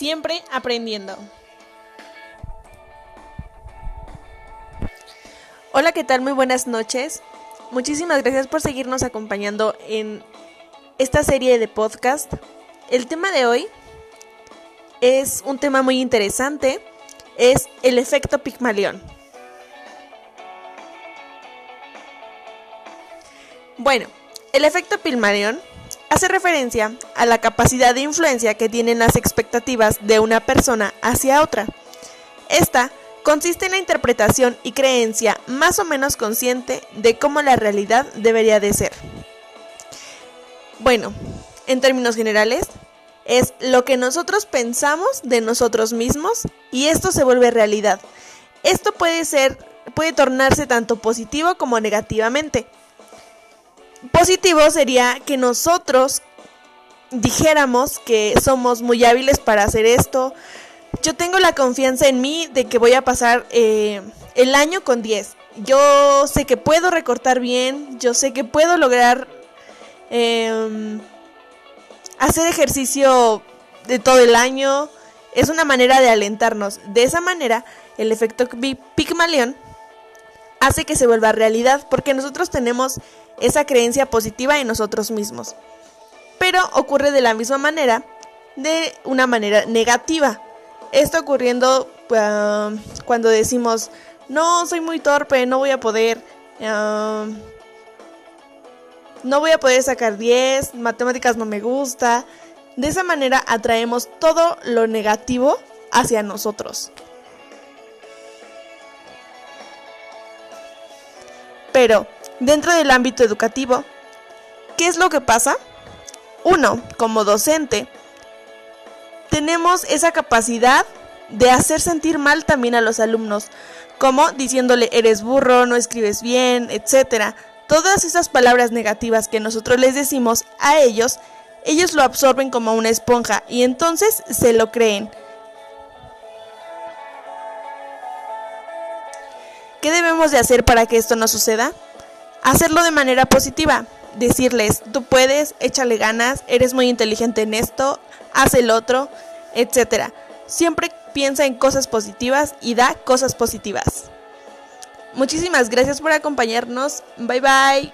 siempre aprendiendo. Hola, ¿qué tal? Muy buenas noches. Muchísimas gracias por seguirnos acompañando en esta serie de podcast. El tema de hoy es un tema muy interesante, es el efecto Pigmalión. Bueno, el efecto Pigmalión hace referencia a la capacidad de influencia que tienen las expectativas de una persona hacia otra. Esta consiste en la interpretación y creencia más o menos consciente de cómo la realidad debería de ser. Bueno, en términos generales, es lo que nosotros pensamos de nosotros mismos y esto se vuelve realidad. Esto puede ser, puede tornarse tanto positivo como negativamente. Positivo sería que nosotros dijéramos que somos muy hábiles para hacer esto. Yo tengo la confianza en mí de que voy a pasar eh, el año con 10. Yo sé que puedo recortar bien, yo sé que puedo lograr em, hacer ejercicio de todo el año. Es una manera de alentarnos. De esa manera, el efecto Pygmalion hace que se vuelva realidad porque nosotros tenemos esa creencia positiva en nosotros mismos. Pero ocurre de la misma manera, de una manera negativa. Esto ocurriendo ah, cuando decimos, no, soy muy torpe, no voy a poder, ah, no voy a poder sacar 10, matemáticas no me gusta. De esa manera atraemos todo lo negativo hacia nosotros. Pero, dentro del ámbito educativo, ¿qué es lo que pasa? Uno, como docente, tenemos esa capacidad de hacer sentir mal también a los alumnos, como diciéndole eres burro, no escribes bien, etc. Todas esas palabras negativas que nosotros les decimos a ellos, ellos lo absorben como una esponja y entonces se lo creen. ¿Qué debemos de hacer para que esto no suceda? Hacerlo de manera positiva. Decirles, tú puedes, échale ganas, eres muy inteligente en esto, haz el otro, etc. Siempre piensa en cosas positivas y da cosas positivas. Muchísimas gracias por acompañarnos. Bye bye.